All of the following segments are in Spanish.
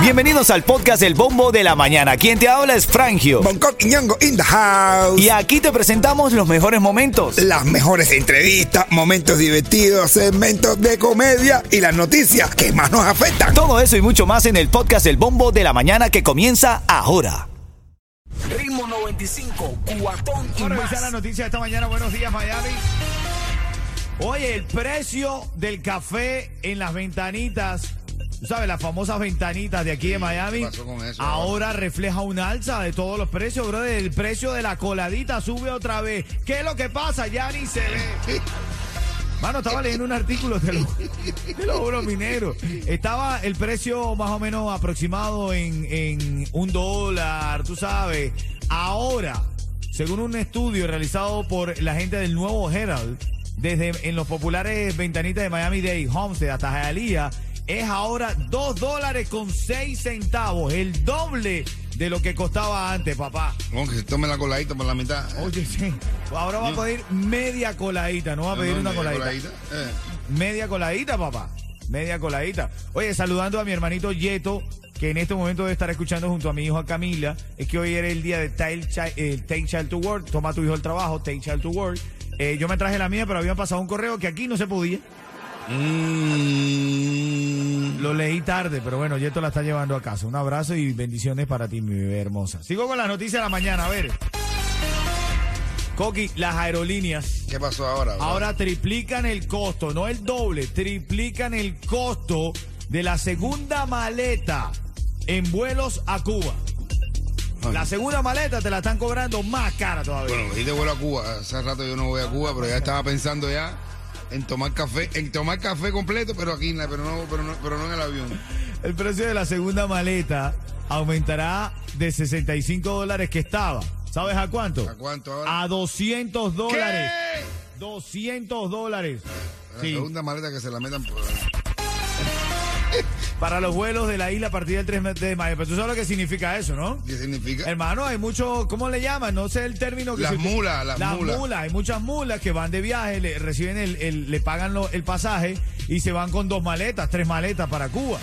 Bienvenidos al podcast El Bombo de la Mañana. Quien te habla es Frangio. Bangkok y Ñongo in the house. Y aquí te presentamos los mejores momentos. Las mejores entrevistas, momentos divertidos, segmentos de comedia y las noticias que más nos afectan. Todo eso y mucho más en el podcast El Bombo de la Mañana que comienza ahora. Ritmo 95, cuatón y la noticia de esta mañana. Buenos días, Miami. Oye, el precio del café en las ventanitas, sabes, las famosas ventanitas de aquí de Miami, pasó con eso ahora refleja un alza de todos los precios, bro. El precio de la coladita sube otra vez. ¿Qué es lo que pasa? Ya ni se ve. Mano, estaba leyendo un artículo, te lo, te lo juro, minero. Estaba el precio más o menos aproximado en, en un dólar, tú sabes. Ahora, según un estudio realizado por la gente del Nuevo Herald, desde en los populares ventanitas de Miami-Dade, Homestead hasta Hialeah, es ahora 2 dólares con 6 centavos, el doble de lo que costaba antes, papá. Como que se tome la coladita por la mitad. Oye, sí. Ahora va a pedir media coladita, no va a pedir una Media coladita. Eh. Media coladita, papá. Media coladita. Oye, saludando a mi hermanito Yeto, que en este momento debe estar escuchando junto a mi hijo Camila. Es que hoy era el día de Take Child, eh, Take Child to Work. Toma a tu hijo al trabajo, Take Child to Work. Eh, yo me traje la mía, pero habían pasado un correo que aquí no se podía. Mm. Lo leí tarde, pero bueno, Yeto la está llevando a casa. Un abrazo y bendiciones para ti, mi bebé hermosa. Sigo con la noticia de la mañana, a ver. Coqui, las aerolíneas ¿Qué pasó ahora? bro? ahora triplican el costo, no el doble, triplican el costo de la segunda maleta en vuelos a Cuba. Ay. La segunda maleta te la están cobrando más cara todavía. Bueno, y de vuelo a Cuba. Hace rato yo no voy a Cuba, pero ya estaba pensando ya en tomar café, en tomar café completo, pero aquí, en la- pero no, pero no, pero no en el avión. El precio de la segunda maleta aumentará de 65 dólares que estaba. ¿Sabes a cuánto? ¿A cuánto ahora? A 200 dólares. ¿Qué? 200 dólares. La Sí. segunda maleta que se la metan por Para los vuelos de la isla a partir del 3 de mayo. Pero tú sabes lo que significa eso, ¿no? ¿Qué significa? Hermano, hay mucho, ¿cómo le llaman? No sé el término que Las se- mulas, las mulas. Hay muchas mulas que van de viaje, le reciben el, el- le pagan lo- el pasaje y se van con dos maletas, tres maletas para Cuba.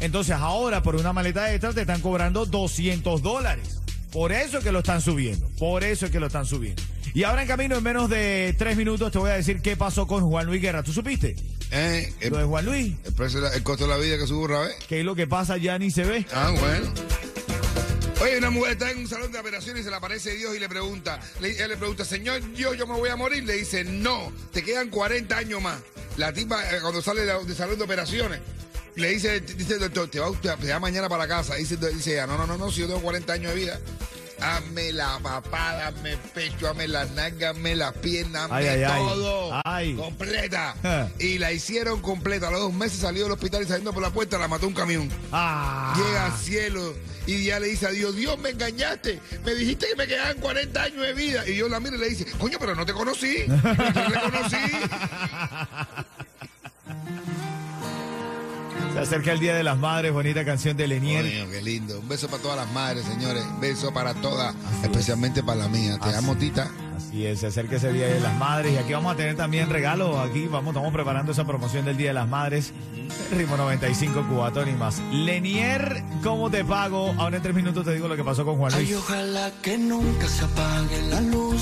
Entonces ahora por una maleta extra te están cobrando 200 dólares. Por eso es que lo están subiendo. Por eso es que lo están subiendo. Y ahora en camino, en menos de tres minutos, te voy a decir qué pasó con Juan Luis Guerra. ¿Tú supiste? Eh, el, Lo de Juan Luis. el precio, de la- el costo de la vida que sube vez. ¿Qué es lo que pasa? Ya ni se ve. Ah, bueno. Oye, una mujer está en un salón de operaciones y se le aparece Dios y le pregunta, le, le pregunta, Señor Dios, yo me voy a morir. Le dice, no, te quedan 40 años más. La tipa, eh, cuando sale de- del salón de operaciones, le dice, dice el doctor, te va, usted- te va mañana para la casa. Dice, dice ella, no, no, no, no, si yo tengo 40 años de vida. Hazme la papada, hazme el pecho, hazme las nalgas, hazme las piernas, hazme Ay, ay, ay. todo. Ay. Completa. Y la hicieron completa. A los dos meses salió del hospital y saliendo por la puerta la mató un camión. Ah. Llega al cielo y ya le dice a Dios, Dios me engañaste, me dijiste que me quedaban 40 años de vida. Y Dios la mira y le dice, coño, pero no te conocí, no te reconocí. Se acerca el Día de las Madres, bonita canción de Lenier. Coño, qué lindo. Un beso para todas las madres, señores. Un beso para todas, especialmente para la mía. Te Así. amo, Tita. Así es, se acerca ese Día de las Madres y aquí vamos a tener también regalos. Aquí vamos, estamos preparando esa promoción del Día de las Madres. Ritmo 95, Cubatón y más. Lenier, ¿cómo te pago? Ahora en tres minutos te digo lo que pasó con Juan Ay, Luis. ojalá que nunca se apague la luz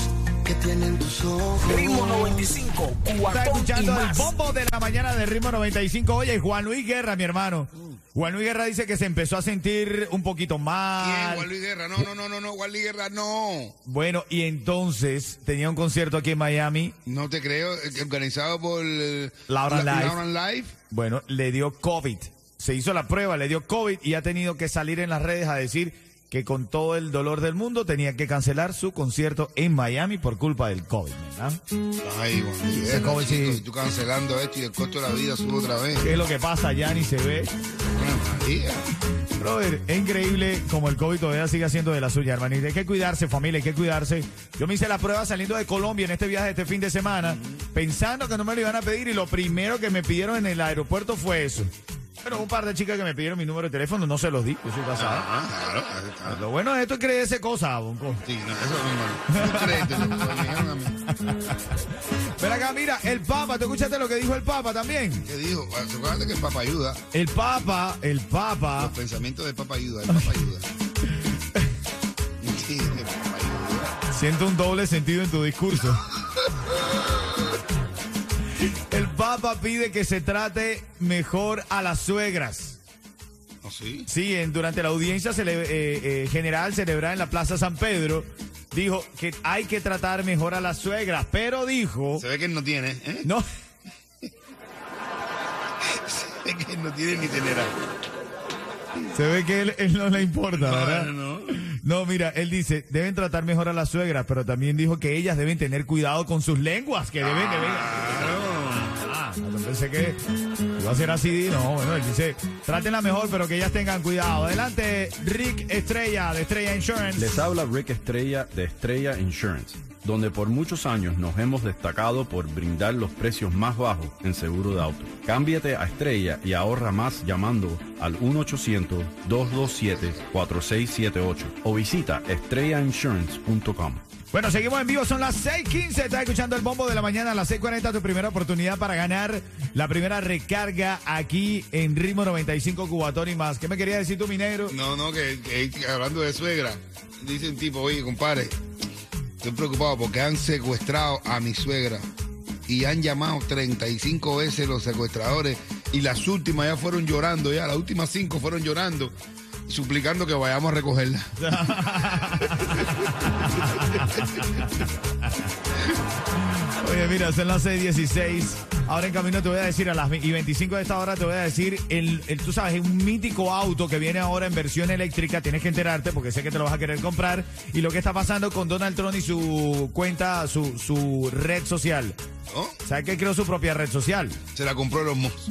tienen tus ojos. Ritmo 95, Está y escuchando el bombo de la mañana de Ritmo 95. Oye, Juan Luis Guerra, mi hermano. Juan Luis Guerra dice que se empezó a sentir un poquito ¿Quién? mal. Juan Luis Guerra. No, no, no, no, no, Juan Luis Guerra, no. Bueno, y entonces tenía un concierto aquí en Miami. No te creo. eh, Organizado por eh, Laura La- Live. Laura Live. Bueno, le dio COVID. Se hizo la prueba, le dio COVID y ha tenido que salir en las redes a decir que con todo el dolor del mundo tenía que cancelar su concierto en Miami por culpa del COVID, ¿verdad? Ay, Juan Luis Ese COVID chico, sí. y tú cancelando esto y el costo de la vida sube otra vez. ¿Qué es lo que pasa? Ya ni se ve. María. Brother, es increíble como el COVID todavía sigue haciendo de la suya, hermanita. Hay que cuidarse, familia, hay que cuidarse. Yo me hice la prueba saliendo de Colombia en este viaje este fin de semana, pensando que no me lo iban a pedir y lo primero que me pidieron en el aeropuerto fue eso. Bueno, un par de chicas que me pidieron mi número de teléfono, no se los di, yo soy casado. Ah, claro, está. Lo bueno de esto es creerse cosas, Bonco. Sí, no, eso es normal. No. Ven acá, mira, el Papa, ¿tú escuchaste lo que dijo el Papa también? ¿Qué dijo? Acuérdate que el Papa ayuda. El Papa, el Papa, Los pensamientos del Papa ayuda, el Papa ayuda. Sí, el Papa ayuda. siento un doble sentido en tu discurso. Papa pide que se trate mejor a las suegras. ¿No sí? Sí, en- durante la audiencia cele- eh, eh, general celebrada en la Plaza San Pedro, dijo que hay que tratar mejor a las suegras, pero dijo, Se ve que él no tiene, ¿eh? no, Se ve que él no tiene ni tenerá. se ve que él, él no le importa, ¿verdad? No, no, mira, él dice, deben tratar mejor a las suegras, pero también dijo que ellas deben tener cuidado con sus lenguas, que deben, deben. Ah, yo pensé que iba a ser así, no, bueno, él dice, trátenla mejor, pero que ellas tengan cuidado. Adelante, Rick Estrella, de Estrella Insurance. Les habla Rick Estrella de Estrella Insurance, donde por muchos años nos hemos destacado por brindar los precios más bajos en seguro de auto. Cámbiate a Estrella y ahorra más llamando al 1-800-227-4678 o visita estrellainsurance.com. Bueno, seguimos en vivo, son las 6:15. Estás escuchando el bombo de la mañana a las 6:40. Tu primera oportunidad para ganar la primera recarga aquí en Ritmo 95 Cubatón y más. ¿Qué me quería decir tú, mi negro? No, no, que, hablando de suegra, dice un tipo, oye, compadre, estoy preocupado porque han secuestrado a mi suegra y han llamado 35 veces los secuestradores y las últimas ya fueron llorando, ya las últimas cinco fueron llorando, suplicando que vayamos a recogerla. Oye, mira, son las 6:16. Ahora en camino te voy a decir a las y 25 de esta hora te voy a decir el, tú sabes, un mítico auto que viene ahora en versión eléctrica. Tienes que enterarte porque sé que te lo vas a querer comprar. Y lo que está pasando con Donald Trump y su cuenta, su, su red social. ¿No? ¿Sabes que creó su propia red social? Se la compró los mozos.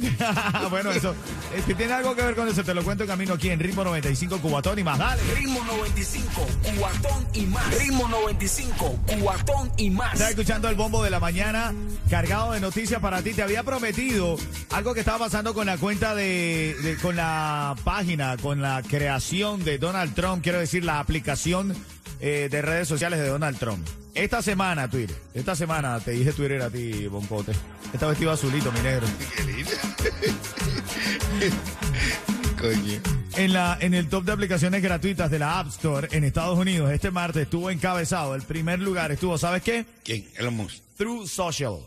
bueno, eso este, tiene algo que ver con eso. Te lo cuento en camino aquí en Ritmo 95 Cubatón y más. Dale. Ritmo 95, cuatón y más. Ritmo 95, cuatón y más. Estás escuchando el bombo de la mañana, cargado de noticias para ti. Te había prometido algo que estaba pasando con la cuenta de, de- con la página, con la creación de Donald Trump, quiero decir, la aplicación eh, de redes sociales de Donald Trump. Esta semana, Twitter, esta semana te dije Twitter a ti, Boncote. Está vestido azulito, mi negro. Qué lindo. Coño. En, la, en el top de aplicaciones gratuitas de la App Store en Estados Unidos, este martes estuvo encabezado. El primer lugar estuvo, ¿sabes qué? ¿Quién? Elon Musk. True Social.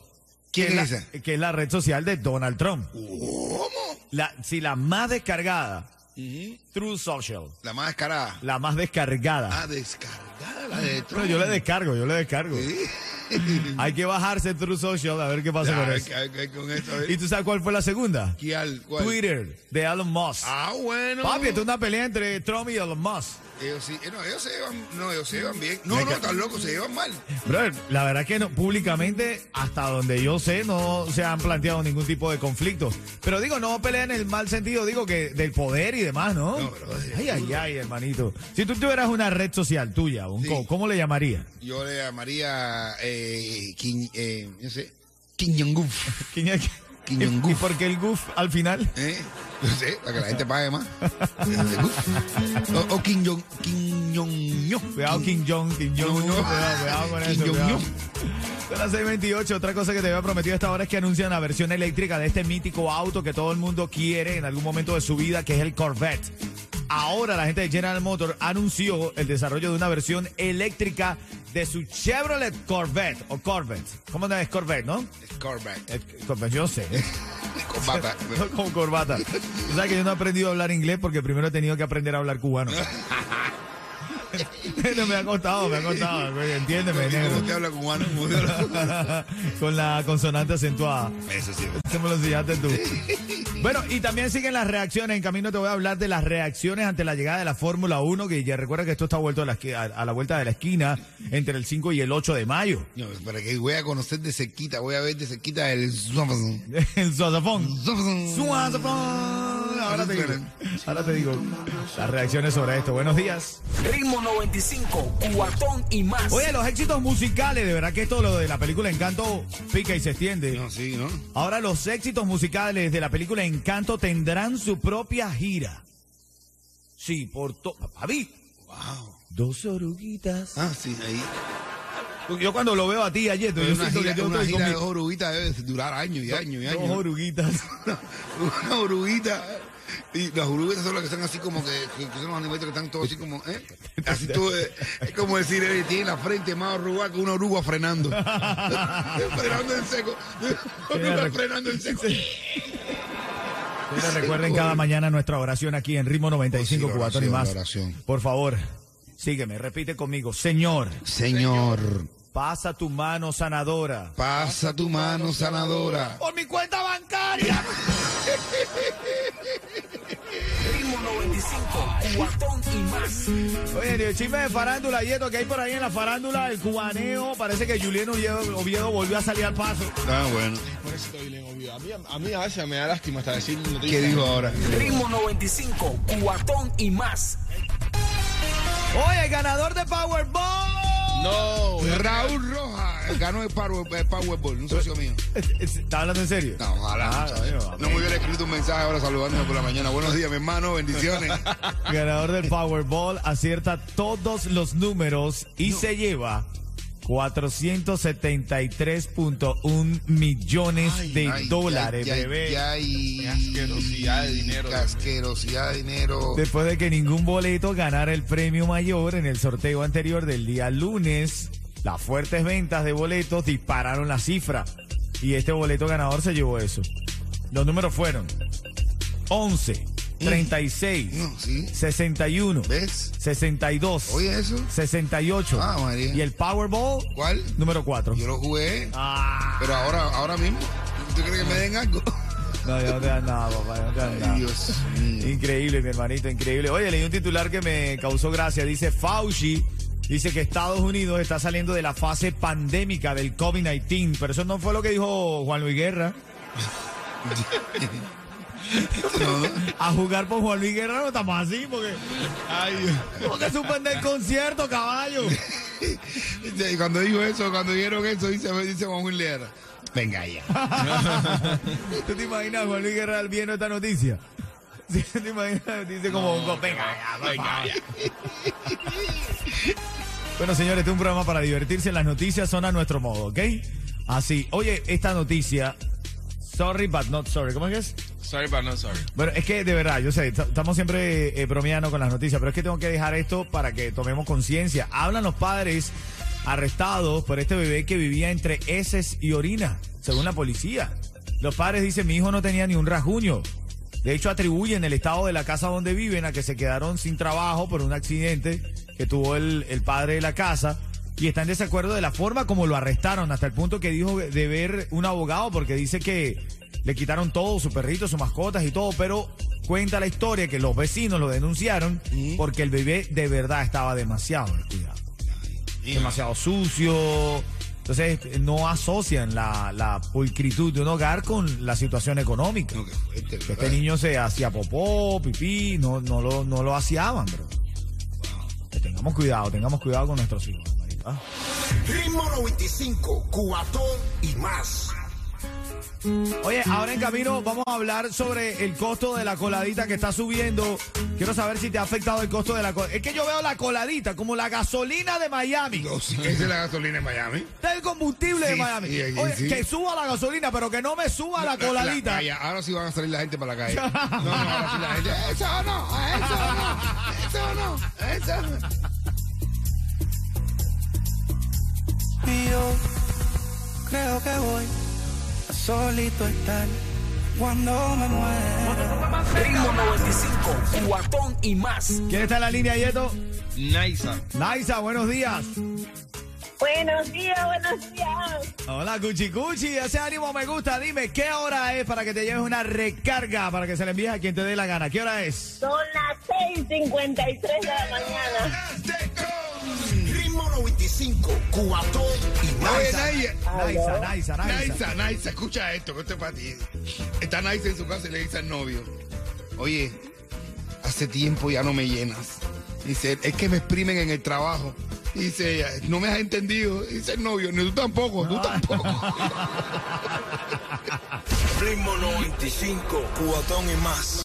¿Quién es esa? Que es la red social de Donald Trump. ¿Cómo? La, sí, la más descargada. True Social. La más descarada. La más descargada. Ah, descargada, la de Trump. yo le descargo, yo le descargo. Hay que bajarse True Social a ver qué pasa Ya, con hay eso. hay con esto. ¿Y tú sabes cuál fue la segunda? ¿Cuál? Twitter, de Elon Musk. Ah, bueno. Papi, esto es una pelea entre Trump y Elon Musk. Ellos sí, eh, no, ellos se llevan, no, ellos se llevan bien. No, no, están locos, se llevan mal. Brother, la verdad que no, públicamente, hasta donde yo sé, no se han planteado ningún tipo de conflicto. Pero digo, no pelea en el mal sentido, digo que del poder y demás, ¿no? No, brother. ay, ay, ay, hermanito. Si tú tuvieras una red social tuya, un Sí. co- ¿cómo le llamarías? Yo le llamaría, eh, Kim, eh, no sé, Kim Jong-un. ¿Y, por qué el goof al final? ¿Eh? No sé, para que la gente pague más. o, o Kim Jong, Kim Jong-un. Cuidado, Kim Jong, Kim Jong, cuidado, cuidado con Kim eso. Son las 6:28. Otra cosa que te había prometido esta hora es que anuncian la versión eléctrica de este mítico auto que todo el mundo quiere en algún momento de su vida, que es el Corvette. Ahora la gente de General Motors anunció el desarrollo de una versión eléctrica de su Chevrolet Corvette o Corvette. ¿Cómo no es Corvette, no? Corvette. Eh, Corvette, yo sé. Con bata. Con corbata. Tú sabes que yo no he aprendido a hablar inglés porque primero he tenido que aprender a hablar cubano. no me ha costado, me ha costado. güey, Entiéndeme, ¿Y ¿Cómo negro. te habla cubano? ¿Cómo te habla? Con la consonante acentuada. Eso sí. Eso me lo enseñaste tú. Bueno, y también siguen las reacciones. En camino te voy a hablar de las reacciones ante la llegada de la Fórmula 1, que ya recuerda que esto está vuelto a la, a, vuelta de la esquina entre el 5 y el 8 de mayo. No, para que voy a conocer de cerquita, voy a ver de cerquita el El suazafón. Suazafón. Ahora te digo. suenan. Ahora te digo las reacciones sobre esto. Buenos días. Ritmo 95, cuatón y más. Oye, los éxitos musicales, de verdad que esto lo de la película Encanto pica y se extiende. No, sí, ¿no? Ahora los éxitos musicales de la película Encanto tendrán su propia gira. Sí, por todo. Papi, Wow. dos oruguitas. Ah, sí, ahí. Yo cuando lo veo a ti ayer, yo una siento gira, que yo una gira de oruguitas debe durar años y años y dos años. oruguitas. una oruguita. Y las oruguitas son las que están así como que, que- son los animalitos que están todos así como, ¿eh? Así todo, eh, es como decir, eh, tiene la frente más arrugada que una oruga frenando. frenando en seco. Oruga frenando en seco. Ustedes recuerden cada mañana nuestra oración aquí en Ritmo 95 Sí, la Cubatón y más. oración. Por favor, sígueme, repite conmigo. Señor, Señor, pasa tu mano sanadora. pasa tu mano sanadora. Por mi cuenta bancaria. Ritmo 95, cuatón y más. Oye, el chisme de farándula y esto que hay por ahí en la farándula, el cubaneo, parece que Julián Oviedo, Oviedo volvió a salir al paso. Ah, bueno. A mí, a mí a veces me da lástima hasta decir. ¿Qué dijo ahora? Ritmo 95, cuatón y más. Oye, el ganador de Powerball. No, Raúl Rojas ganó el, Power- el Powerball, un socio mío. ¿Está hablando en serio? No, ojalá. Ah, no me hubiera escrito un mensaje ahora saludándome por la mañana. Buenos días, mi hermano. Bendiciones. Ganador del Powerball acierta todos los números y se lleva 473.1 millones de Ay, dólares, ay, bebé. ay. Qué asquerosidad de dinero, Qué asquerosidad de dinero. Después de que ningún boleto ganara el premio mayor en el sorteo anterior del día lunes, las fuertes ventas de boletos dispararon la cifra. Y este boleto ganador se llevó eso. Los números fueron 11, 36, No, sí. 61, ¿Ves? 62, Oye, eso. 68. Ah, María. Y el Powerball, ¿Cuál? número 4. Yo lo jugué. Ah, Pero ahora, ahora mismo. ¿Tú crees que me den algo? no, ya no te dan nada, papá, ya no te dan nada. Ay, Dios mío. Increíble, mi hermanito, increíble. Oye, leí un titular que me causó gracia. Dice Fauci. Dice que Estados Unidos está saliendo de la fase pandémica del COVID-19, pero eso no fue lo que dijo Juan Luis Guerra. A jugar por Juan Luis Guerra no estamos así, porque. Ay, Dios. que suspender el concierto, caballo. Y cuando dijo eso, cuando dijeron eso, dice, dice Juan Luis Guerra. Venga ya. ¿Tú te imaginas Juan Luis Guerra viendo esta noticia? Sí, ¿Te imaginas? Dice como, venga ya, venga ya. Bueno, señores, este es un programa para divertirse. Las noticias son a nuestro modo, ¿ok? Así. Oye, esta noticia. Sorry, but not sorry. ¿Cómo es que es? Sorry, but not sorry. Bueno, es que de verdad, yo sé, estamos siempre eh, bromeando con las noticias, pero es que tengo que dejar esto para que tomemos conciencia. Hablan los padres arrestados por este bebé que vivía entre heces y orina, según la policía. Los padres dicen, mi hijo no tenía ni un rasguño. De hecho, atribuyen el estado de la casa donde viven a que se quedaron sin trabajo por un accidente que tuvo el, el padre de la casa. Y está en desacuerdo de la forma como lo arrestaron, hasta el punto que dijo de ver un abogado, porque dice que le quitaron todo, su perrito, sus mascotas y todo, pero cuenta la historia que los vecinos lo denunciaron porque el bebé de verdad estaba demasiado descuidado. Demasiado sucio. Entonces no asocian la, la pulcritud de un hogar con la situación económica. No, este niño se hacía popó, pipí, no, no, lo, no lo hacían, bro. Que tengamos cuidado, tengamos cuidado con nuestros hijos. ¿ah? Ritmo 95, cuatón y más. Oye, ahora en camino vamos a hablar sobre el costo de la coladita que está subiendo. Quiero saber si te ha afectado el costo de la coladita. Es que yo veo la coladita como la gasolina de Miami. No, sí, es la gasolina en Miami. Está el combustible de Miami. sí, Oye, que suba la gasolina, pero que no me suba la coladita. La- ahora sí van a salir la gente para la calle. No, no, ahora sí la gente. Eso no, eso no, eso no, eso no. Solito estar cuando me muera. Ritmo 95, cuatón y más. ¿Quién está en la línea, Yeto? Naisa. Naisa, buenos días. Buenos días, buenos días. Hola, Cuchi Cuchi. Ese ánimo me gusta. Dime, ¿qué hora es para que te lleves una recarga para que se la envíes a quien te dé la gana? ¿Qué hora es? Son las 6:53 de la mañana. Ritmo 95, cuatón y más. Naisa, Naisa, Naisa. Naisa, Naisa, escucha esto, que esto es para ti. Está Naisa en su casa y le dice al novio. oye, hace tiempo ya no me llenas. Dice, es que me exprimen en el trabajo. Dice ella, no me has entendido. Dice el novio, ni tú tampoco, tú tampoco. Ritmo 95, cuatón y más.